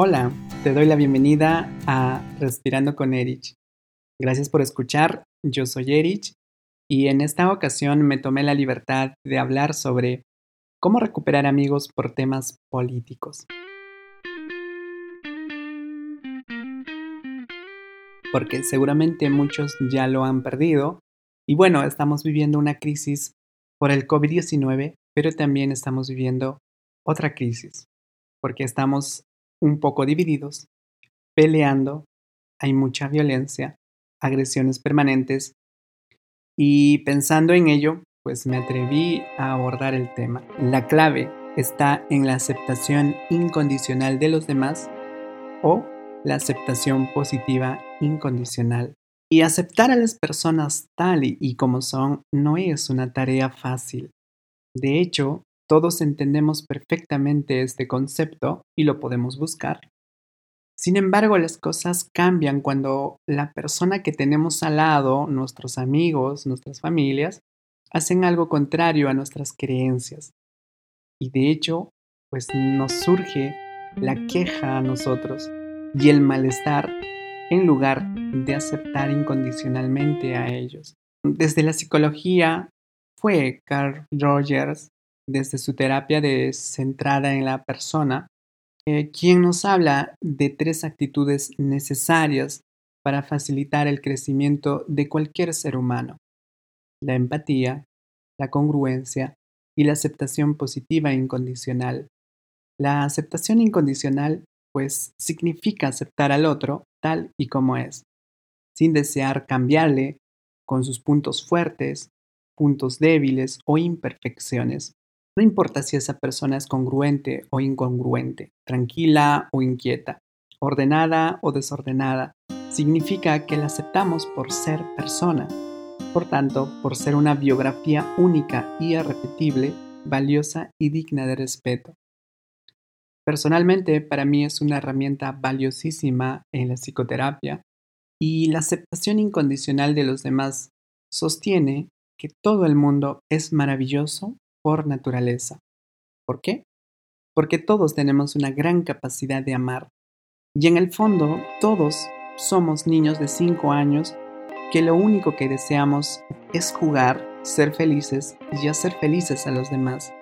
Hola, te doy la bienvenida a Respirando con Erich. Gracias por escuchar, yo soy Erich y en esta ocasión me tomé la libertad de hablar sobre cómo recuperar amigos por temas políticos. Porque seguramente muchos ya lo han perdido y bueno, estamos viviendo una crisis por el COVID-19, pero también estamos viviendo otra crisis, porque estamos un poco divididos, peleando, hay mucha violencia, agresiones permanentes, y pensando en ello, pues me atreví a abordar el tema. La clave está en la aceptación incondicional de los demás o la aceptación positiva incondicional. Y aceptar a las personas tal y como son no es una tarea fácil. De hecho, todos entendemos perfectamente este concepto y lo podemos buscar. Sin embargo, las cosas cambian cuando la persona que tenemos al lado, nuestros amigos, nuestras familias, hacen algo contrario a nuestras creencias. Y de hecho, pues nos surge la queja a nosotros y el malestar en lugar de aceptar incondicionalmente a ellos. Desde la psicología fue Carl Rogers desde su terapia de centrada en la persona, eh, quien nos habla de tres actitudes necesarias para facilitar el crecimiento de cualquier ser humano. La empatía, la congruencia y la aceptación positiva e incondicional. La aceptación incondicional, pues, significa aceptar al otro tal y como es, sin desear cambiarle con sus puntos fuertes, puntos débiles o imperfecciones. No importa si esa persona es congruente o incongruente, tranquila o inquieta, ordenada o desordenada, significa que la aceptamos por ser persona. Por tanto, por ser una biografía única y irrepetible, valiosa y digna de respeto. Personalmente, para mí es una herramienta valiosísima en la psicoterapia y la aceptación incondicional de los demás sostiene que todo el mundo es maravilloso por naturaleza. ¿Por qué? Porque todos tenemos una gran capacidad de amar. Y en el fondo, todos somos niños de 5 años que lo único que deseamos es jugar, ser felices y hacer felices a los demás.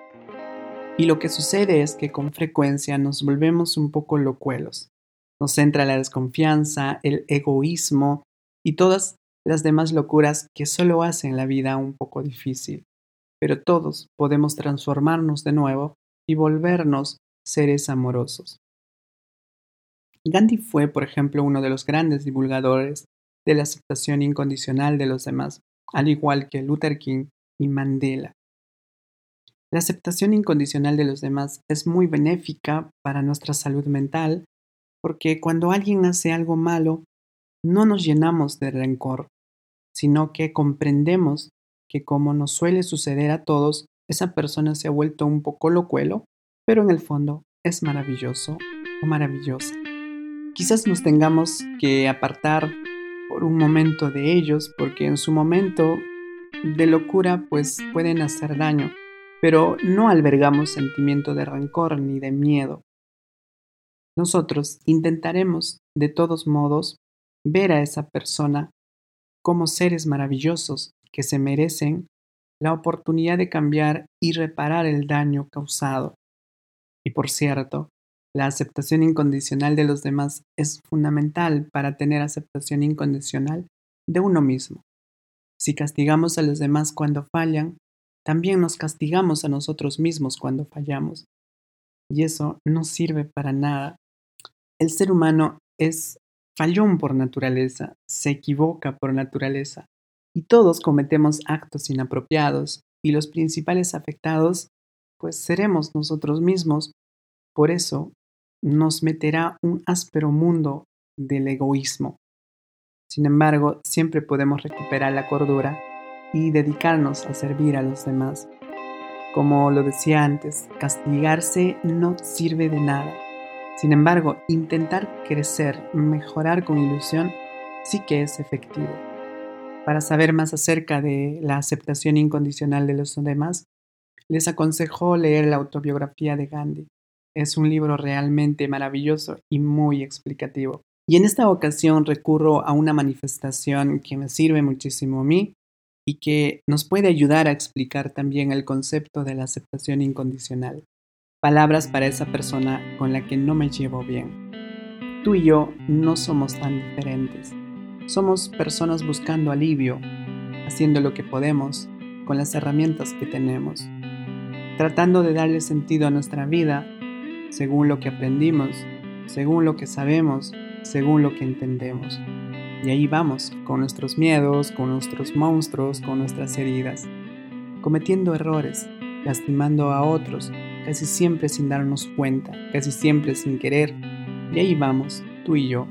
Y lo que sucede es que con frecuencia nos volvemos un poco locuelos. Nos entra la desconfianza, el egoísmo y todas las demás locuras que solo hacen la vida un poco difícil pero todos podemos transformarnos de nuevo y volvernos seres amorosos. Gandhi fue, por ejemplo, uno de los grandes divulgadores de la aceptación incondicional de los demás, al igual que Luther King y Mandela. La aceptación incondicional de los demás es muy benéfica para nuestra salud mental porque cuando alguien hace algo malo, no nos llenamos de rencor, sino que comprendemos que como nos suele suceder a todos, esa persona se ha vuelto un poco locuelo, pero en el fondo es maravilloso o maravillosa. Quizás nos tengamos que apartar por un momento de ellos porque en su momento de locura pues pueden hacer daño, pero no albergamos sentimiento de rencor ni de miedo. Nosotros intentaremos de todos modos ver a esa persona como seres maravillosos que se merecen la oportunidad de cambiar y reparar el daño causado. Y por cierto, la aceptación incondicional de los demás es fundamental para tener aceptación incondicional de uno mismo. Si castigamos a los demás cuando fallan, también nos castigamos a nosotros mismos cuando fallamos. Y eso no sirve para nada. El ser humano es fallón por naturaleza, se equivoca por naturaleza y todos cometemos actos inapropiados y los principales afectados pues seremos nosotros mismos. Por eso nos meterá un áspero mundo del egoísmo. Sin embargo, siempre podemos recuperar la cordura y dedicarnos a servir a los demás. Como lo decía antes, castigarse no sirve de nada. Sin embargo, intentar crecer, mejorar con ilusión, sí que es efectivo. Para saber más acerca de la aceptación incondicional de los demás, les aconsejo leer la autobiografía de Gandhi. Es un libro realmente maravilloso y muy explicativo. Y en esta ocasión recurro a una manifestación que me sirve muchísimo a mí y que nos puede ayudar a explicar también el concepto de la aceptación incondicional. Palabras para esa persona con la que no me llevo bien. Tú y yo no somos tan diferentes. Somos personas buscando alivio, haciendo lo que podemos con las herramientas que tenemos, tratando de darle sentido a nuestra vida según lo que aprendimos, según lo que sabemos, según lo que entendemos. Y ahí vamos, con nuestros miedos, con nuestros monstruos, con nuestras heridas, cometiendo errores, lastimando a otros, casi siempre sin darnos cuenta, casi siempre sin querer. Y ahí vamos, tú y yo,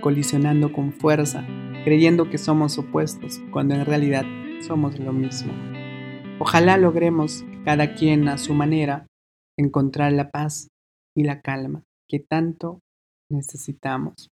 colisionando con fuerza, creyendo que somos opuestos, cuando en realidad somos lo mismo. Ojalá logremos, cada quien a su manera, encontrar la paz y la calma que tanto necesitamos.